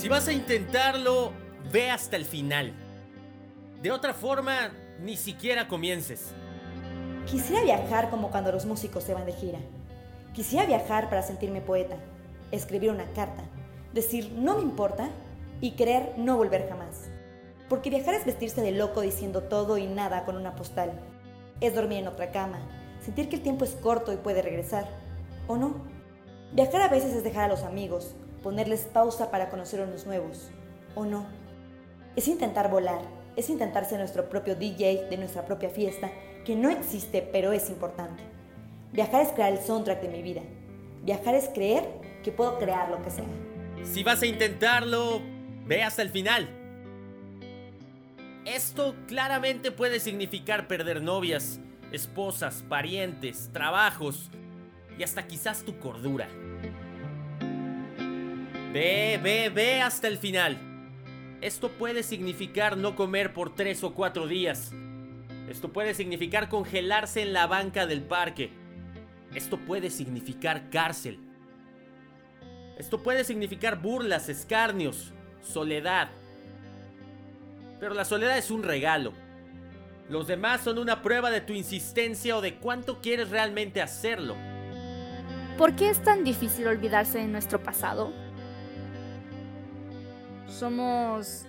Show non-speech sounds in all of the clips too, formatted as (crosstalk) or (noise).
Si vas a intentarlo, ve hasta el final. De otra forma, ni siquiera comiences. Quisiera viajar como cuando los músicos se van de gira. Quisiera viajar para sentirme poeta, escribir una carta, decir no me importa y querer no volver jamás. Porque viajar es vestirse de loco diciendo todo y nada con una postal. Es dormir en otra cama, sentir que el tiempo es corto y puede regresar. ¿O no? Viajar a veces es dejar a los amigos, ponerles pausa para conocer unos nuevos, o no. Es intentar volar, es intentar ser nuestro propio DJ de nuestra propia fiesta, que no existe pero es importante. Viajar es crear el soundtrack de mi vida. Viajar es creer que puedo crear lo que sea. Si vas a intentarlo, ve hasta el final. Esto claramente puede significar perder novias, esposas, parientes, trabajos y hasta quizás tu cordura. Ve, ve, ve hasta el final. Esto puede significar no comer por tres o cuatro días. Esto puede significar congelarse en la banca del parque. Esto puede significar cárcel. Esto puede significar burlas, escarnios, soledad. Pero la soledad es un regalo. Los demás son una prueba de tu insistencia o de cuánto quieres realmente hacerlo. ¿Por qué es tan difícil olvidarse de nuestro pasado? Somos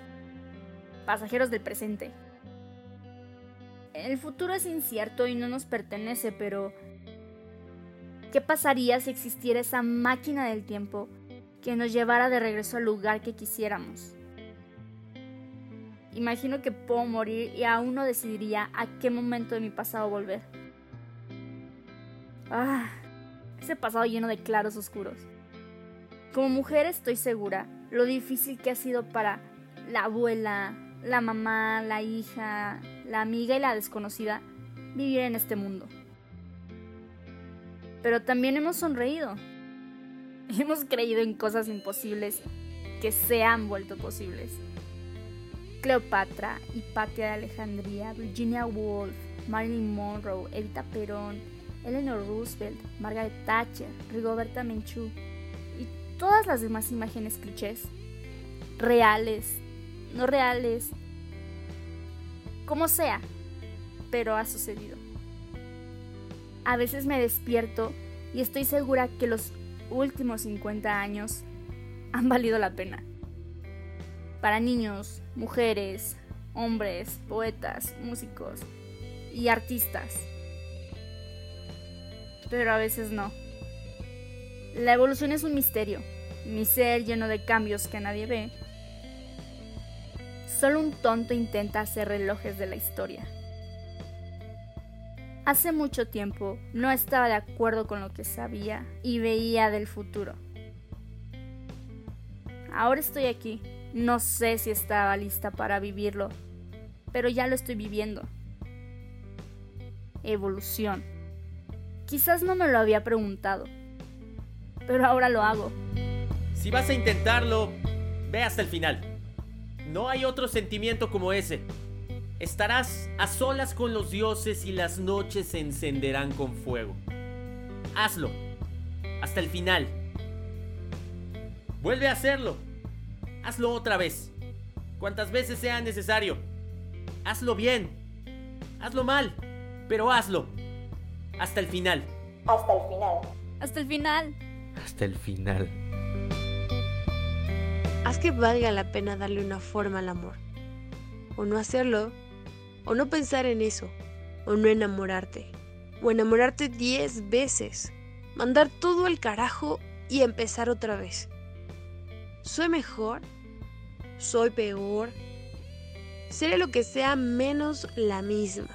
pasajeros del presente. El futuro es incierto y no nos pertenece, pero ¿qué pasaría si existiera esa máquina del tiempo que nos llevara de regreso al lugar que quisiéramos? Imagino que puedo morir y aún no decidiría a qué momento de mi pasado volver. Ah, ese pasado lleno de claros oscuros. Como mujer estoy segura lo difícil que ha sido para la abuela, la mamá, la hija, la amiga y la desconocida vivir en este mundo. Pero también hemos sonreído. (laughs) Hemos creído en cosas imposibles que se han vuelto posibles. Cleopatra, Hipatia de Alejandría, Virginia Woolf, Marilyn Monroe, Evita Perón, Eleanor Roosevelt, Margaret Thatcher, Rigoberta Menchú, todas las demás imágenes clichés, reales, no reales, como sea, pero ha sucedido. A veces me despierto y estoy segura que los últimos 50 años han valido la pena. Para niños, mujeres, hombres, poetas, músicos y artistas. Pero a veces no. La evolución es un misterio, mi ser lleno de cambios que nadie ve. Solo un tonto intenta hacer relojes de la historia. Hace mucho tiempo no estaba de acuerdo con lo que sabía y veía del futuro. Ahora estoy aquí. No sé si estaba lista para vivirlo, pero ya lo estoy viviendo. Evolución. Quizás no me lo había preguntado, pero ahora lo hago. Si vas a intentarlo, ve hasta el final. No hay otro sentimiento como ese. Estarás a solas con los dioses y las noches se encenderán con fuego. Hazlo. Hasta el final. Vuelve a hacerlo. Hazlo otra vez. Cuantas veces sea necesario. Hazlo bien. Hazlo mal. Pero hazlo. Hasta el final. Hasta el final. Hasta el final. Hasta el final. Haz que valga la pena darle una forma al amor. O no hacerlo. O no pensar en eso. O no enamorarte. O enamorarte diez veces. Mandar todo al carajo y empezar otra vez. ¿Soy mejor? ¿Soy peor? Seré lo que sea menos la misma.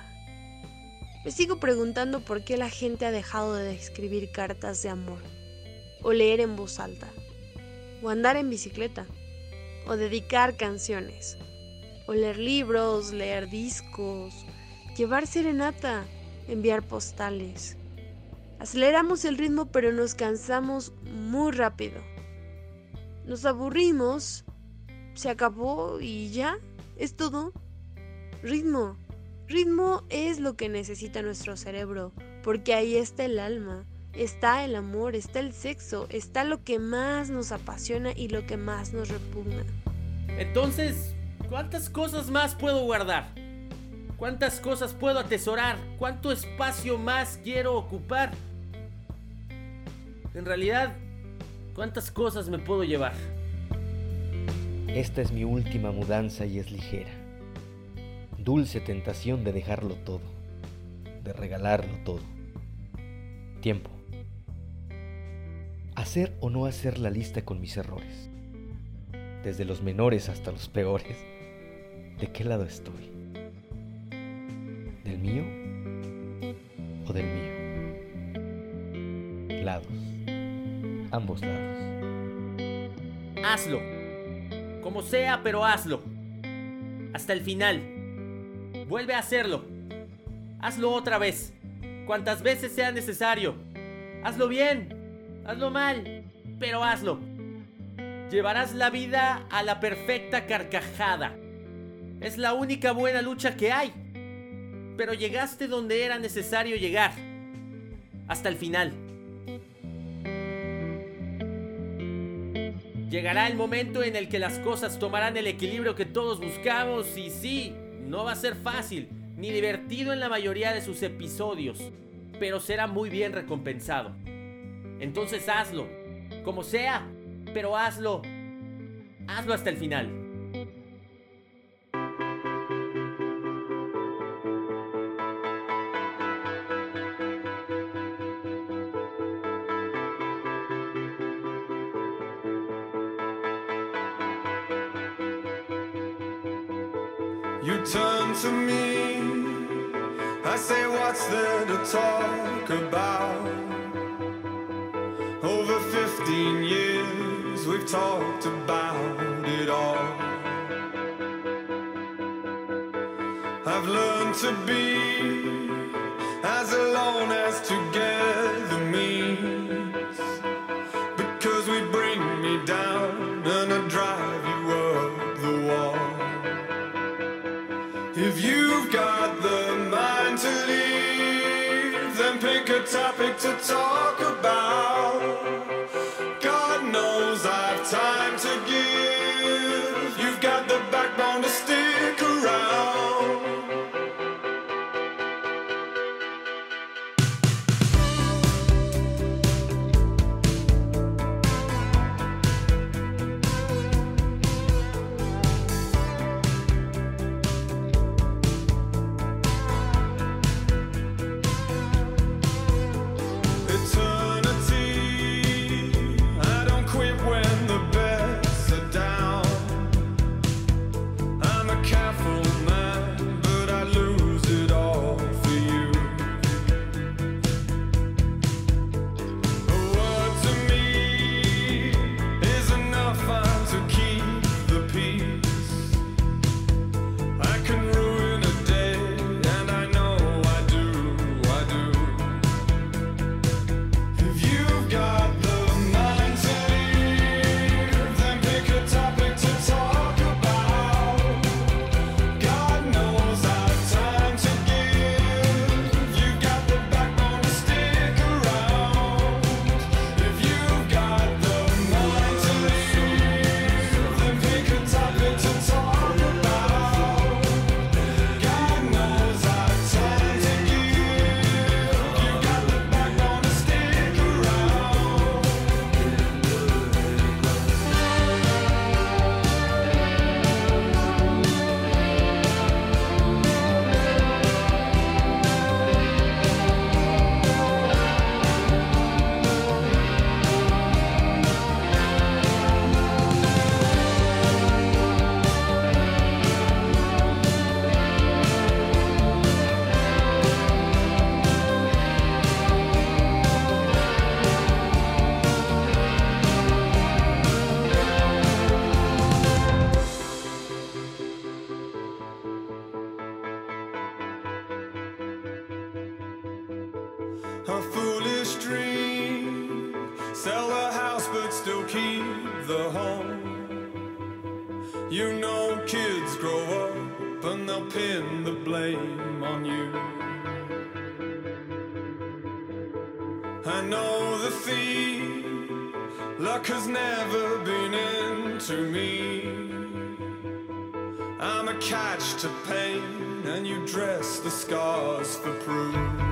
Me sigo preguntando por qué la gente ha dejado de escribir cartas de amor, o leer en voz alta, o andar en bicicleta, o dedicar canciones, o leer libros, leer discos, llevar serenata, enviar postales. Aceleramos el ritmo pero nos cansamos muy rápido. Nos aburrimos, se acabó y ya, es todo. Ritmo. Ritmo es lo que necesita nuestro cerebro, porque ahí está el alma, está el amor, está el sexo, está lo que más nos apasiona y lo que más nos repugna. Entonces, ¿cuántas cosas más puedo guardar? ¿Cuántas cosas puedo atesorar? ¿Cuánto espacio más quiero ocupar? En realidad, ¿cuántas cosas me puedo llevar? Esta es mi última mudanza y es ligera. Dulce tentación de dejarlo todo, de regalarlo todo. Tiempo. Hacer o no hacer la lista con mis errores. Desde los menores hasta los peores. ¿De qué lado estoy? ¿Del mío o del mío? Lados. Ambos lados. Hazlo. Como sea, pero hazlo. Hasta el final. Vuelve a hacerlo. Hazlo otra vez. Cuantas veces sea necesario. Hazlo bien. Hazlo mal. Pero hazlo. Llevarás la vida a la perfecta carcajada. Es la única buena lucha que hay. Pero llegaste donde era necesario llegar. Hasta el final. Llegará el momento en el que las cosas tomarán el equilibrio que todos buscamos y sí, no va a ser fácil ni divertido en la mayoría de sus episodios, pero será muy bien recompensado. Entonces hazlo, como sea, pero hazlo. Hazlo hasta el final. You turn to me. I say, what's talk about? 15 years, we've talked about it all. I've learned to be as alone as together means. Because we bring me down and I drive you up the wall. If you've got the mind to leave, then pick a topic to talk about. Time to give. You've got the backbone to stick I know the theme, luck has never been into me. I'm a catch to pain, and you dress the scars for proof.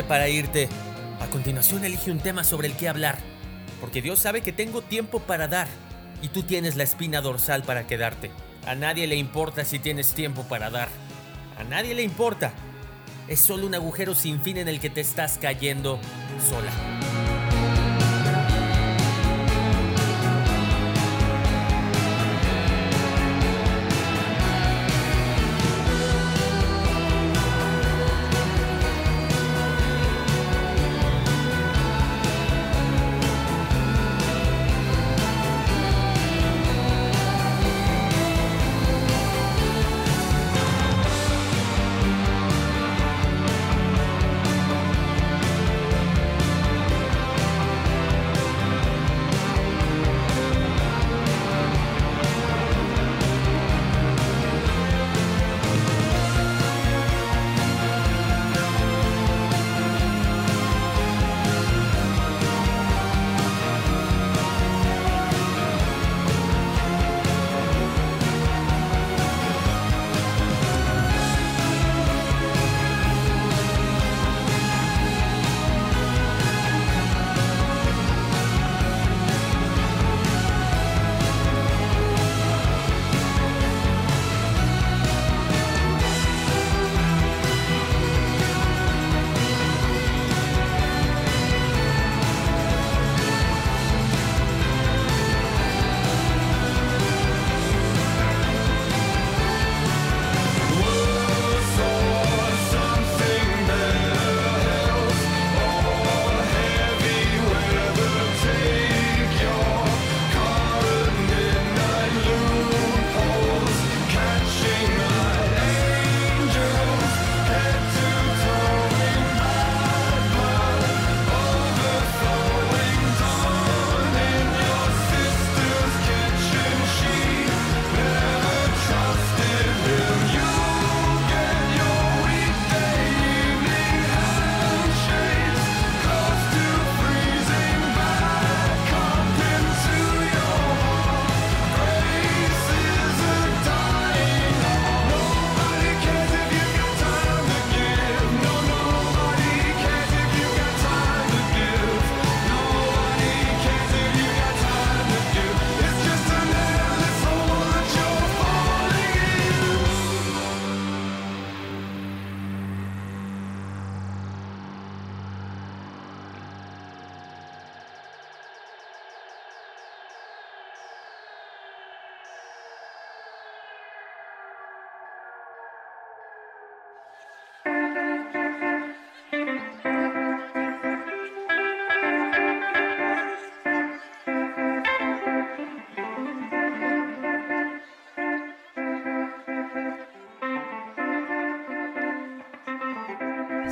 Para irte, a continuación elige un tema sobre el que hablar, porque Dios sabe que tengo tiempo para dar y tú tienes la espina dorsal para quedarte. A nadie le importa si tienes tiempo para dar. A nadie le importa. Es solo un agujero sin fin en el que te estás cayendo sola.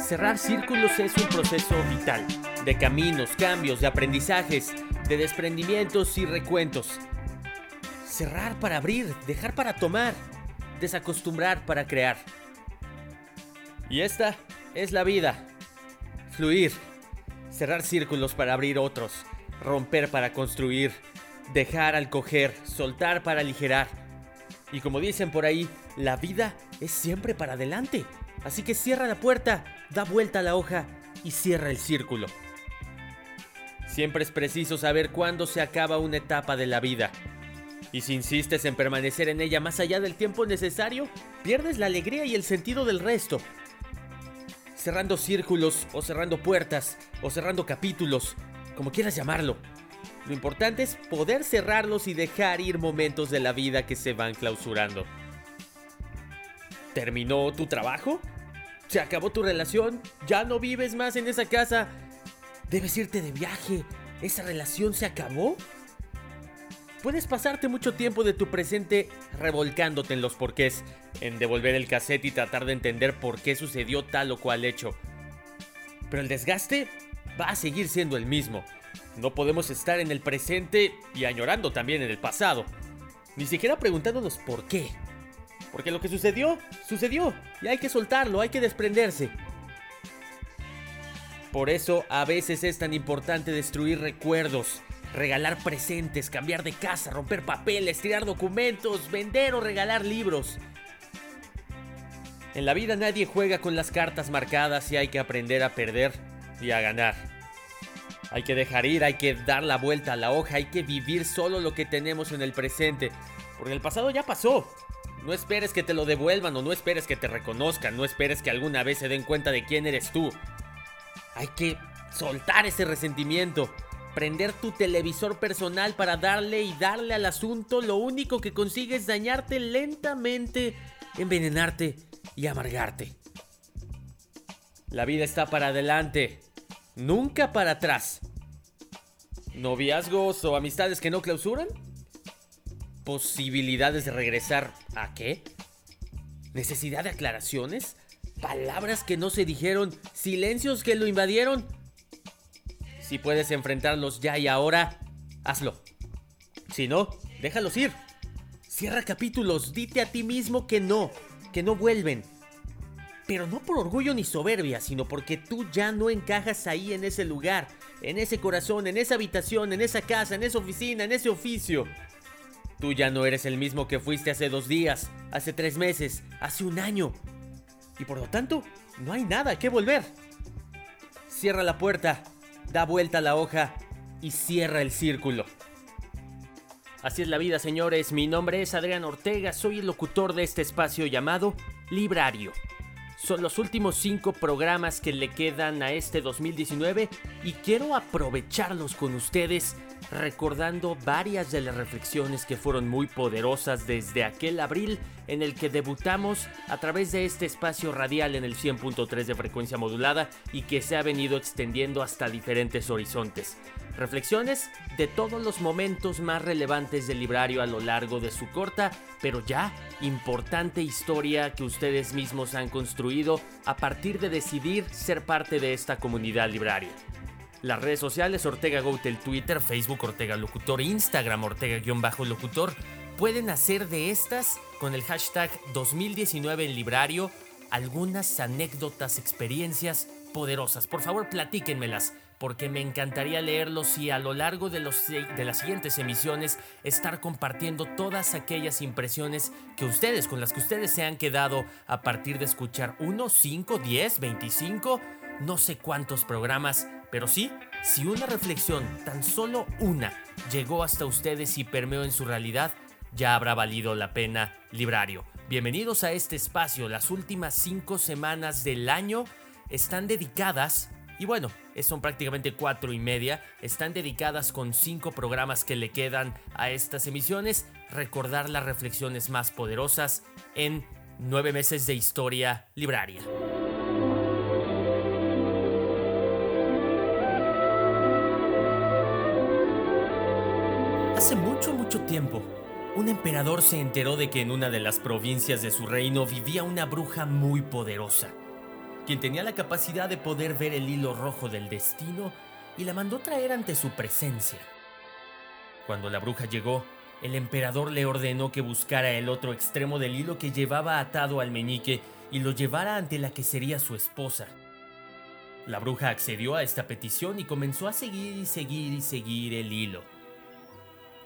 Cerrar círculos es un proceso vital, de caminos, cambios, de aprendizajes, de desprendimientos y recuentos. Cerrar para abrir, dejar para tomar, desacostumbrar para crear. Y esta es la vida. Fluir, cerrar círculos para abrir otros, romper para construir, dejar al coger, soltar para aligerar. Y como dicen por ahí, la vida es siempre para adelante. Así que cierra la puerta, da vuelta a la hoja y cierra el círculo. Siempre es preciso saber cuándo se acaba una etapa de la vida. Y si insistes en permanecer en ella más allá del tiempo necesario, pierdes la alegría y el sentido del resto. Cerrando círculos, o cerrando puertas, o cerrando capítulos, como quieras llamarlo. Lo importante es poder cerrarlos y dejar ir momentos de la vida que se van clausurando. ¿Terminó tu trabajo? ¿Se acabó tu relación? ¿Ya no vives más en esa casa? ¿Debes irte de viaje? ¿Esa relación se acabó? Puedes pasarte mucho tiempo de tu presente revolcándote en los porqués, en devolver el cassette y tratar de entender por qué sucedió tal o cual hecho. Pero el desgaste va a seguir siendo el mismo. No podemos estar en el presente y añorando también en el pasado. Ni siquiera preguntándonos por qué. Porque lo que sucedió, sucedió. Y hay que soltarlo, hay que desprenderse. Por eso a veces es tan importante destruir recuerdos, regalar presentes, cambiar de casa, romper papeles, tirar documentos, vender o regalar libros. En la vida nadie juega con las cartas marcadas y hay que aprender a perder y a ganar. Hay que dejar ir, hay que dar la vuelta a la hoja, hay que vivir solo lo que tenemos en el presente, porque el pasado ya pasó. No esperes que te lo devuelvan o no esperes que te reconozcan, no esperes que alguna vez se den cuenta de quién eres tú. Hay que soltar ese resentimiento, prender tu televisor personal para darle y darle al asunto, lo único que consigues es dañarte lentamente, envenenarte y amargarte. La vida está para adelante, nunca para atrás. ¿Noviazgos o amistades que no clausuran? ¿Posibilidades de regresar a qué? ¿Necesidad de aclaraciones? ¿Palabras que no se dijeron? ¿Silencios que lo invadieron? Si puedes enfrentarlos ya y ahora, hazlo. Si no, déjalos ir. Cierra capítulos, dite a ti mismo que no, que no vuelven. Pero no por orgullo ni soberbia, sino porque tú ya no encajas ahí en ese lugar, en ese corazón, en esa habitación, en esa casa, en esa oficina, en ese oficio. Tú ya no eres el mismo que fuiste hace dos días, hace tres meses, hace un año. Y por lo tanto, no hay nada que volver. Cierra la puerta, da vuelta la hoja y cierra el círculo. Así es la vida, señores. Mi nombre es Adrián Ortega, soy el locutor de este espacio llamado Librario. Son los últimos cinco programas que le quedan a este 2019 y quiero aprovecharlos con ustedes recordando varias de las reflexiones que fueron muy poderosas desde aquel abril en el que debutamos a través de este espacio radial en el 100.3 de frecuencia modulada y que se ha venido extendiendo hasta diferentes horizontes. Reflexiones de todos los momentos más relevantes del librario a lo largo de su corta, pero ya importante historia que ustedes mismos han construido a partir de decidir ser parte de esta comunidad libraria. Las redes sociales Ortega Goutel, Twitter, Facebook Ortega Locutor, Instagram Ortega-Locutor pueden hacer de estas con el hashtag 2019 en librario algunas anécdotas, experiencias poderosas. Por favor, platíquenmelas porque me encantaría leerlos y a lo largo de, los, de las siguientes emisiones estar compartiendo todas aquellas impresiones que ustedes, con las que ustedes se han quedado a partir de escuchar 1, 5, 10, 25, no sé cuántos programas, pero sí, si una reflexión, tan solo una, llegó hasta ustedes y permeó en su realidad, ya habrá valido la pena librario. Bienvenidos a este espacio, las últimas cinco semanas del año están dedicadas y bueno, son prácticamente cuatro y media. Están dedicadas con cinco programas que le quedan a estas emisiones. Recordar las reflexiones más poderosas en nueve meses de historia libraria. Tiempo, un emperador se enteró de que en una de las provincias de su reino vivía una bruja muy poderosa quien tenía la capacidad de poder ver el hilo rojo del destino y la mandó traer ante su presencia. Cuando la bruja llegó, el emperador le ordenó que buscara el otro extremo del hilo que llevaba atado al meñique y lo llevara ante la que sería su esposa. La bruja accedió a esta petición y comenzó a seguir y seguir y seguir el hilo.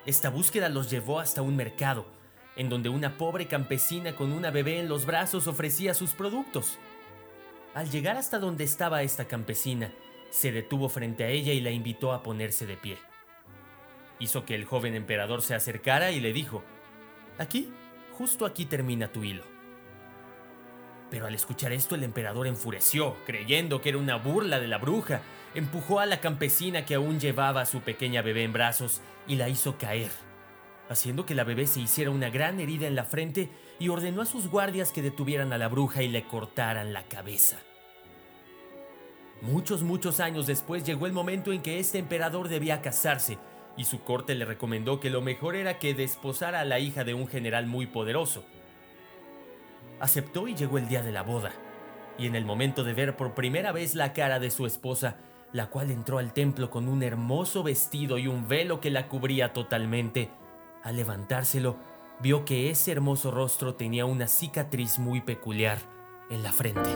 Esta búsqueda los llevó hasta un mercado, en donde una pobre campesina con una bebé en los brazos ofrecía sus productos. Al llegar hasta donde estaba esta campesina, se detuvo frente a ella y la invitó a ponerse de pie. Hizo que el joven emperador se acercara y le dijo, Aquí, justo aquí termina tu hilo. Pero al escuchar esto el emperador enfureció, creyendo que era una burla de la bruja, empujó a la campesina que aún llevaba a su pequeña bebé en brazos y la hizo caer, haciendo que la bebé se hiciera una gran herida en la frente y ordenó a sus guardias que detuvieran a la bruja y le cortaran la cabeza. Muchos, muchos años después llegó el momento en que este emperador debía casarse, y su corte le recomendó que lo mejor era que desposara a la hija de un general muy poderoso. Aceptó y llegó el día de la boda, y en el momento de ver por primera vez la cara de su esposa, la cual entró al templo con un hermoso vestido y un velo que la cubría totalmente, al levantárselo, vio que ese hermoso rostro tenía una cicatriz muy peculiar en la frente.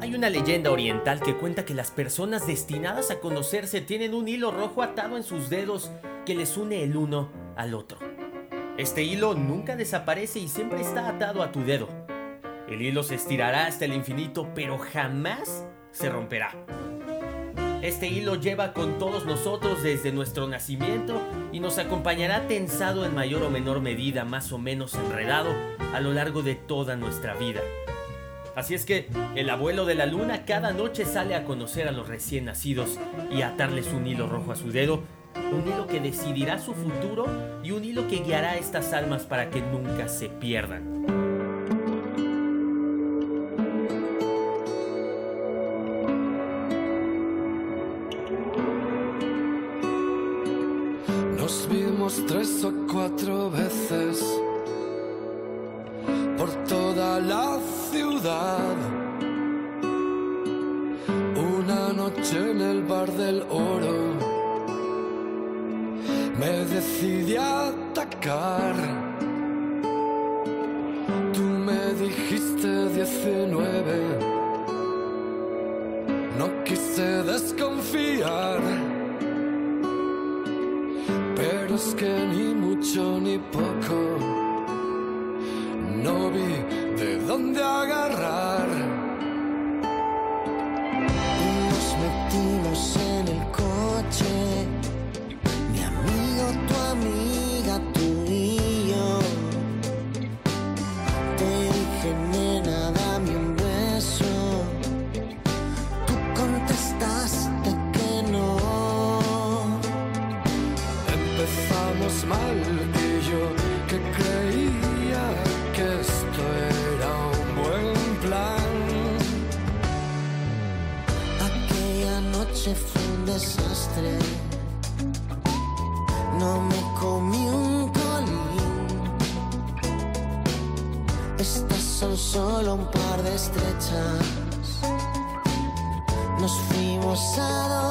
Hay una leyenda oriental que cuenta que las personas destinadas a conocerse tienen un hilo rojo atado en sus dedos que les une el uno al otro. Este hilo nunca desaparece y siempre está atado a tu dedo. El hilo se estirará hasta el infinito, pero jamás se romperá. Este hilo lleva con todos nosotros desde nuestro nacimiento y nos acompañará tensado en mayor o menor medida, más o menos enredado, a lo largo de toda nuestra vida. Así es que el abuelo de la luna cada noche sale a conocer a los recién nacidos y atarles un hilo rojo a su dedo, un hilo que decidirá su futuro y un hilo que guiará a estas almas para que nunca se pierdan. Estrechas. Nos fuimos a dormir.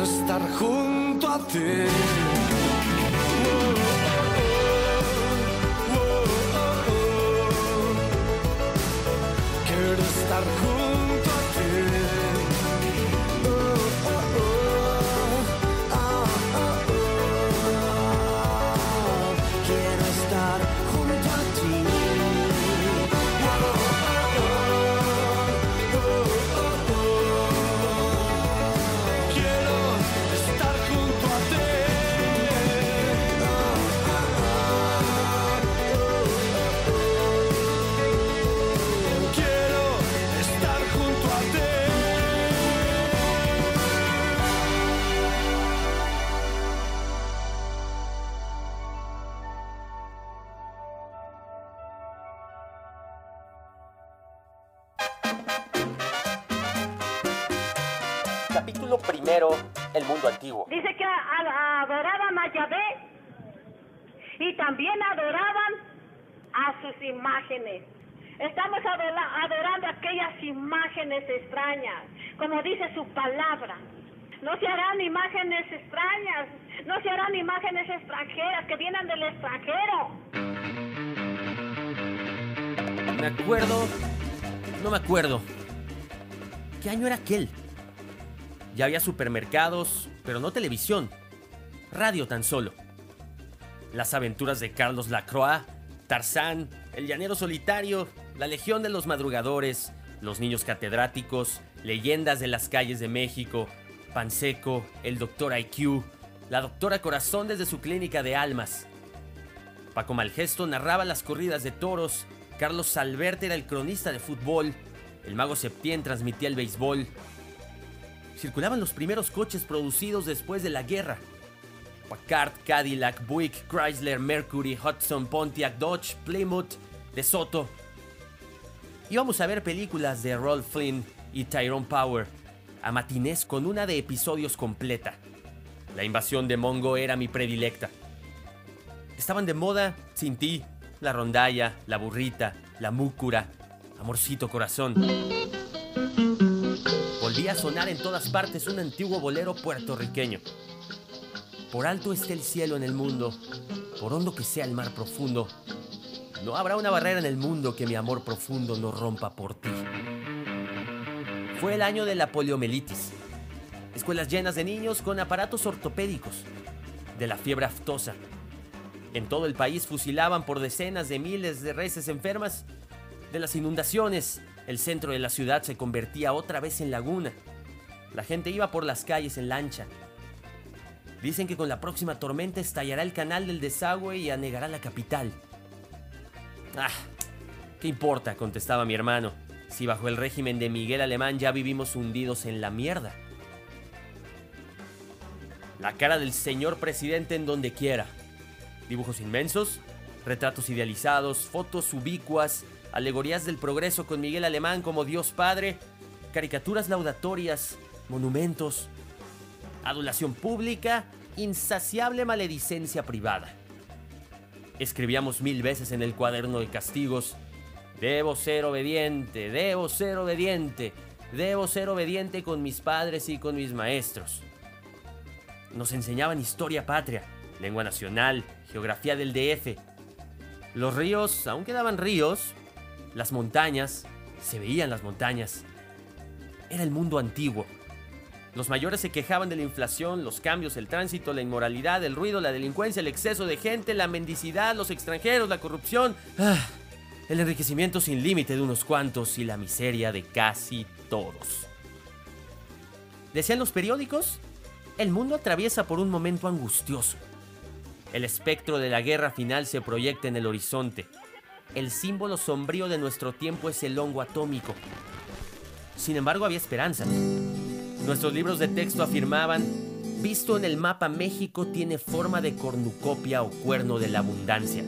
Quiero estar junto a ti. Quiero estar junto sus imágenes. Estamos adorando aquellas imágenes extrañas, como dice su palabra. No se harán imágenes extrañas, no se harán imágenes extranjeras que vienen del extranjero. Me acuerdo. No me acuerdo. ¿Qué año era aquel? Ya había supermercados, pero no televisión. Radio tan solo. Las aventuras de Carlos Lacroix, Tarzán, El Llanero Solitario, La Legión de los Madrugadores, Los Niños Catedráticos, Leyendas de las Calles de México, Panseco, El Doctor IQ, La Doctora Corazón desde su clínica de almas. Paco Malgesto narraba las corridas de toros, Carlos Salverte era el cronista de fútbol, el mago Septién transmitía el béisbol. Circulaban los primeros coches producidos después de la guerra. Packard, Cadillac, Buick, Chrysler, Mercury, Hudson, Pontiac, Dodge, Plymouth, De Soto. Íbamos a ver películas de Rolf Flynn y Tyrone Power, a matinés con una de episodios completa. La invasión de Mongo era mi predilecta. Estaban de moda Sin ti, La Rondalla, La Burrita, La Múcura, Amorcito Corazón. Volvía a sonar en todas partes un antiguo bolero puertorriqueño. Por alto esté el cielo en el mundo, por hondo que sea el mar profundo, no habrá una barrera en el mundo que mi amor profundo no rompa por ti. Fue el año de la poliomielitis. Escuelas llenas de niños con aparatos ortopédicos, de la fiebre aftosa. En todo el país fusilaban por decenas de miles de reses enfermas. De las inundaciones, el centro de la ciudad se convertía otra vez en laguna. La gente iba por las calles en lancha. Dicen que con la próxima tormenta estallará el canal del desagüe y anegará la capital. Ah, ¿qué importa? contestaba mi hermano. Si bajo el régimen de Miguel Alemán ya vivimos hundidos en la mierda. La cara del señor presidente en donde quiera. Dibujos inmensos, retratos idealizados, fotos ubicuas, alegorías del progreso con Miguel Alemán como Dios Padre, caricaturas laudatorias, monumentos, adulación pública, insaciable maledicencia privada. Escribíamos mil veces en el cuaderno de castigos, debo ser obediente, debo ser obediente, debo ser obediente con mis padres y con mis maestros. Nos enseñaban historia patria, lengua nacional, geografía del DF. Los ríos aún quedaban ríos, las montañas, se veían las montañas. Era el mundo antiguo. Los mayores se quejaban de la inflación, los cambios, el tránsito, la inmoralidad, el ruido, la delincuencia, el exceso de gente, la mendicidad, los extranjeros, la corrupción, ah, el enriquecimiento sin límite de unos cuantos y la miseria de casi todos. Decían los periódicos, el mundo atraviesa por un momento angustioso. El espectro de la guerra final se proyecta en el horizonte. El símbolo sombrío de nuestro tiempo es el hongo atómico. Sin embargo, había esperanza. Nuestros libros de texto afirmaban, visto en el mapa México tiene forma de cornucopia o cuerno de la abundancia.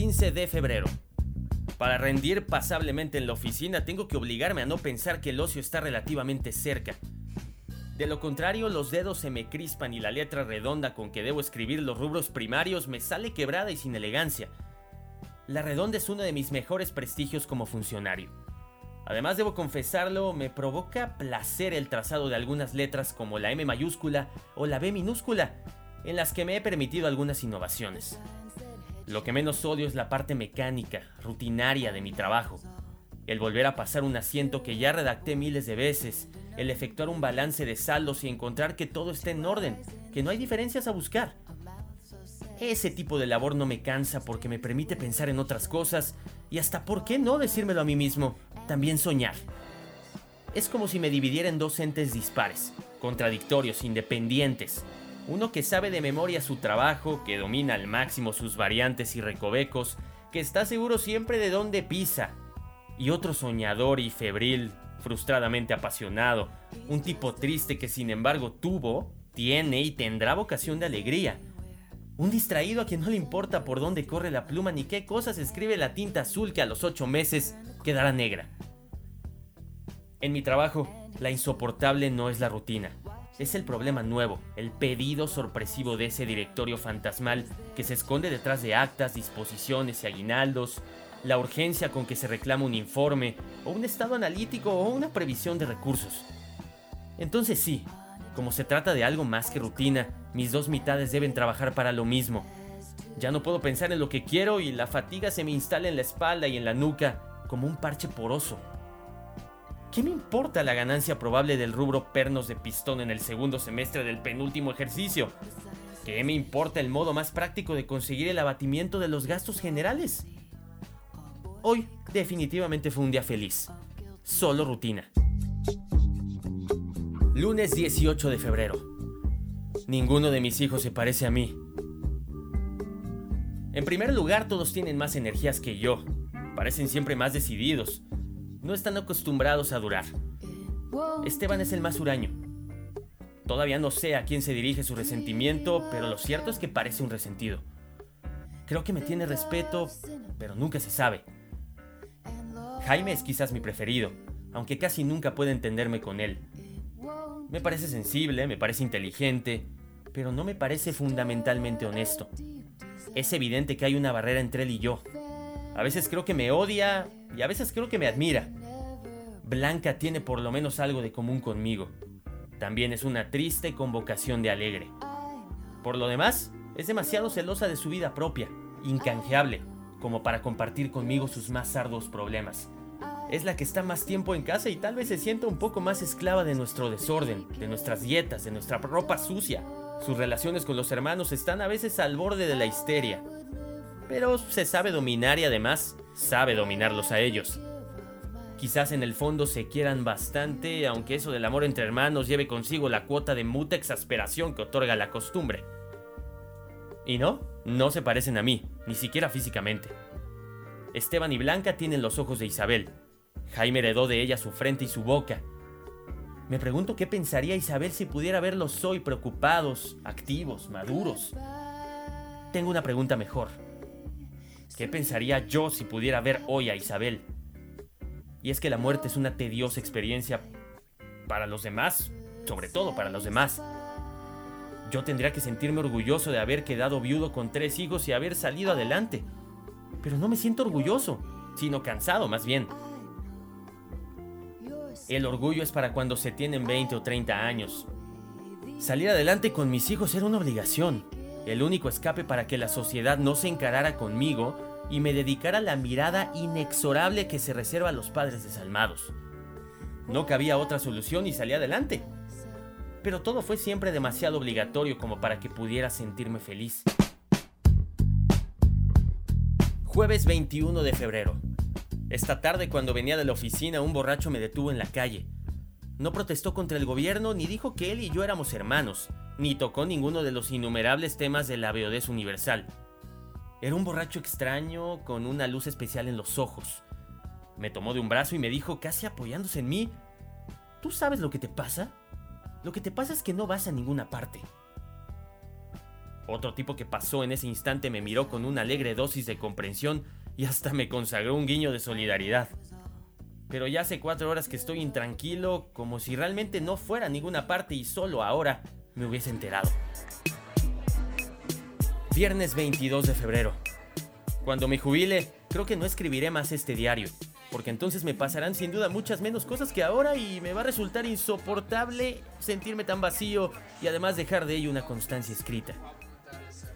15 de febrero. Para rendir pasablemente en la oficina tengo que obligarme a no pensar que el ocio está relativamente cerca. De lo contrario, los dedos se me crispan y la letra redonda con que debo escribir los rubros primarios me sale quebrada y sin elegancia. La redonda es uno de mis mejores prestigios como funcionario. Además, debo confesarlo, me provoca placer el trazado de algunas letras como la M mayúscula o la B minúscula, en las que me he permitido algunas innovaciones. Lo que menos odio es la parte mecánica, rutinaria de mi trabajo. El volver a pasar un asiento que ya redacté miles de veces, el efectuar un balance de saldos y encontrar que todo está en orden, que no hay diferencias a buscar. Ese tipo de labor no me cansa porque me permite pensar en otras cosas y hasta, ¿por qué no decírmelo a mí mismo? También soñar. Es como si me dividiera en dos entes dispares, contradictorios, independientes. Uno que sabe de memoria su trabajo, que domina al máximo sus variantes y recovecos, que está seguro siempre de dónde pisa. Y otro soñador y febril, frustradamente apasionado, un tipo triste que sin embargo tuvo, tiene y tendrá vocación de alegría. Un distraído a quien no le importa por dónde corre la pluma ni qué cosas escribe la tinta azul que a los ocho meses quedará negra. En mi trabajo, la insoportable no es la rutina, es el problema nuevo, el pedido sorpresivo de ese directorio fantasmal que se esconde detrás de actas, disposiciones y aguinaldos, la urgencia con que se reclama un informe, o un estado analítico o una previsión de recursos. Entonces sí, como se trata de algo más que rutina, mis dos mitades deben trabajar para lo mismo. Ya no puedo pensar en lo que quiero y la fatiga se me instala en la espalda y en la nuca como un parche poroso. ¿Qué me importa la ganancia probable del rubro pernos de pistón en el segundo semestre del penúltimo ejercicio? ¿Qué me importa el modo más práctico de conseguir el abatimiento de los gastos generales? Hoy definitivamente fue un día feliz. Solo rutina. Lunes 18 de febrero. Ninguno de mis hijos se parece a mí. En primer lugar, todos tienen más energías que yo. Parecen siempre más decididos. No están acostumbrados a durar. Esteban es el más huraño. Todavía no sé a quién se dirige su resentimiento, pero lo cierto es que parece un resentido. Creo que me tiene respeto, pero nunca se sabe. Jaime es quizás mi preferido, aunque casi nunca puedo entenderme con él. Me parece sensible, me parece inteligente, pero no me parece fundamentalmente honesto. Es evidente que hay una barrera entre él y yo. A veces creo que me odia y a veces creo que me admira. Blanca tiene por lo menos algo de común conmigo. También es una triste convocación de alegre. Por lo demás, es demasiado celosa de su vida propia, incanjeable, como para compartir conmigo sus más arduos problemas. Es la que está más tiempo en casa y tal vez se sienta un poco más esclava de nuestro desorden, de nuestras dietas, de nuestra ropa sucia. Sus relaciones con los hermanos están a veces al borde de la histeria. Pero se sabe dominar y además sabe dominarlos a ellos. Quizás en el fondo se quieran bastante, aunque eso del amor entre hermanos lleve consigo la cuota de muta exasperación que otorga la costumbre. Y no, no se parecen a mí, ni siquiera físicamente. Esteban y Blanca tienen los ojos de Isabel. Jaime heredó de ella su frente y su boca. Me pregunto qué pensaría Isabel si pudiera verlos hoy preocupados, activos, maduros. Tengo una pregunta mejor. ¿Qué pensaría yo si pudiera ver hoy a Isabel? Y es que la muerte es una tediosa experiencia para los demás, sobre todo para los demás. Yo tendría que sentirme orgulloso de haber quedado viudo con tres hijos y haber salido adelante. Pero no me siento orgulloso, sino cansado más bien. El orgullo es para cuando se tienen 20 o 30 años. Salir adelante con mis hijos era una obligación, el único escape para que la sociedad no se encarara conmigo y me dedicara la mirada inexorable que se reserva a los padres desalmados. No cabía otra solución y salí adelante. Pero todo fue siempre demasiado obligatorio como para que pudiera sentirme feliz. Jueves 21 de febrero. Esta tarde cuando venía de la oficina un borracho me detuvo en la calle. No protestó contra el gobierno ni dijo que él y yo éramos hermanos, ni tocó ninguno de los innumerables temas de la beodez universal. Era un borracho extraño con una luz especial en los ojos. Me tomó de un brazo y me dijo, casi apoyándose en mí, ¿tú sabes lo que te pasa? Lo que te pasa es que no vas a ninguna parte. Otro tipo que pasó en ese instante me miró con una alegre dosis de comprensión y hasta me consagró un guiño de solidaridad. Pero ya hace cuatro horas que estoy intranquilo, como si realmente no fuera a ninguna parte y solo ahora me hubiese enterado. Viernes 22 de febrero. Cuando me jubile, creo que no escribiré más este diario, porque entonces me pasarán sin duda muchas menos cosas que ahora y me va a resultar insoportable sentirme tan vacío y además dejar de ello una constancia escrita.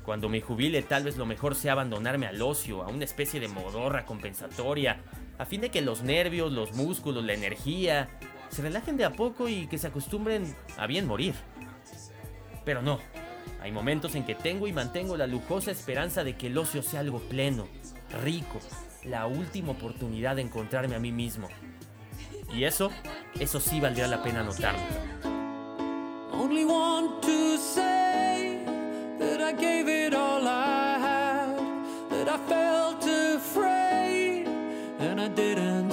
Cuando me jubile tal vez lo mejor sea abandonarme al ocio, a una especie de modorra compensatoria, a fin de que los nervios, los músculos, la energía se relajen de a poco y que se acostumbren a bien morir. Pero no, hay momentos en que tengo y mantengo la lujosa esperanza de que el ocio sea algo pleno, rico, la última oportunidad de encontrarme a mí mismo. Y eso, eso sí valdría la pena notarlo. I and I didn't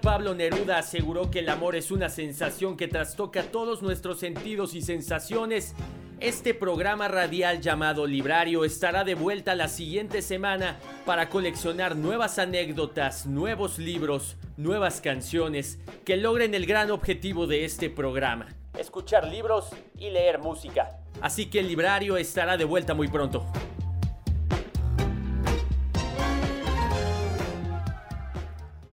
Pablo Neruda aseguró que el amor es una sensación que trastoca todos nuestros sentidos y sensaciones, este programa radial llamado Librario estará de vuelta la siguiente semana para coleccionar nuevas anécdotas, nuevos libros, nuevas canciones que logren el gran objetivo de este programa. Escuchar libros y leer música. Así que el librario estará de vuelta muy pronto.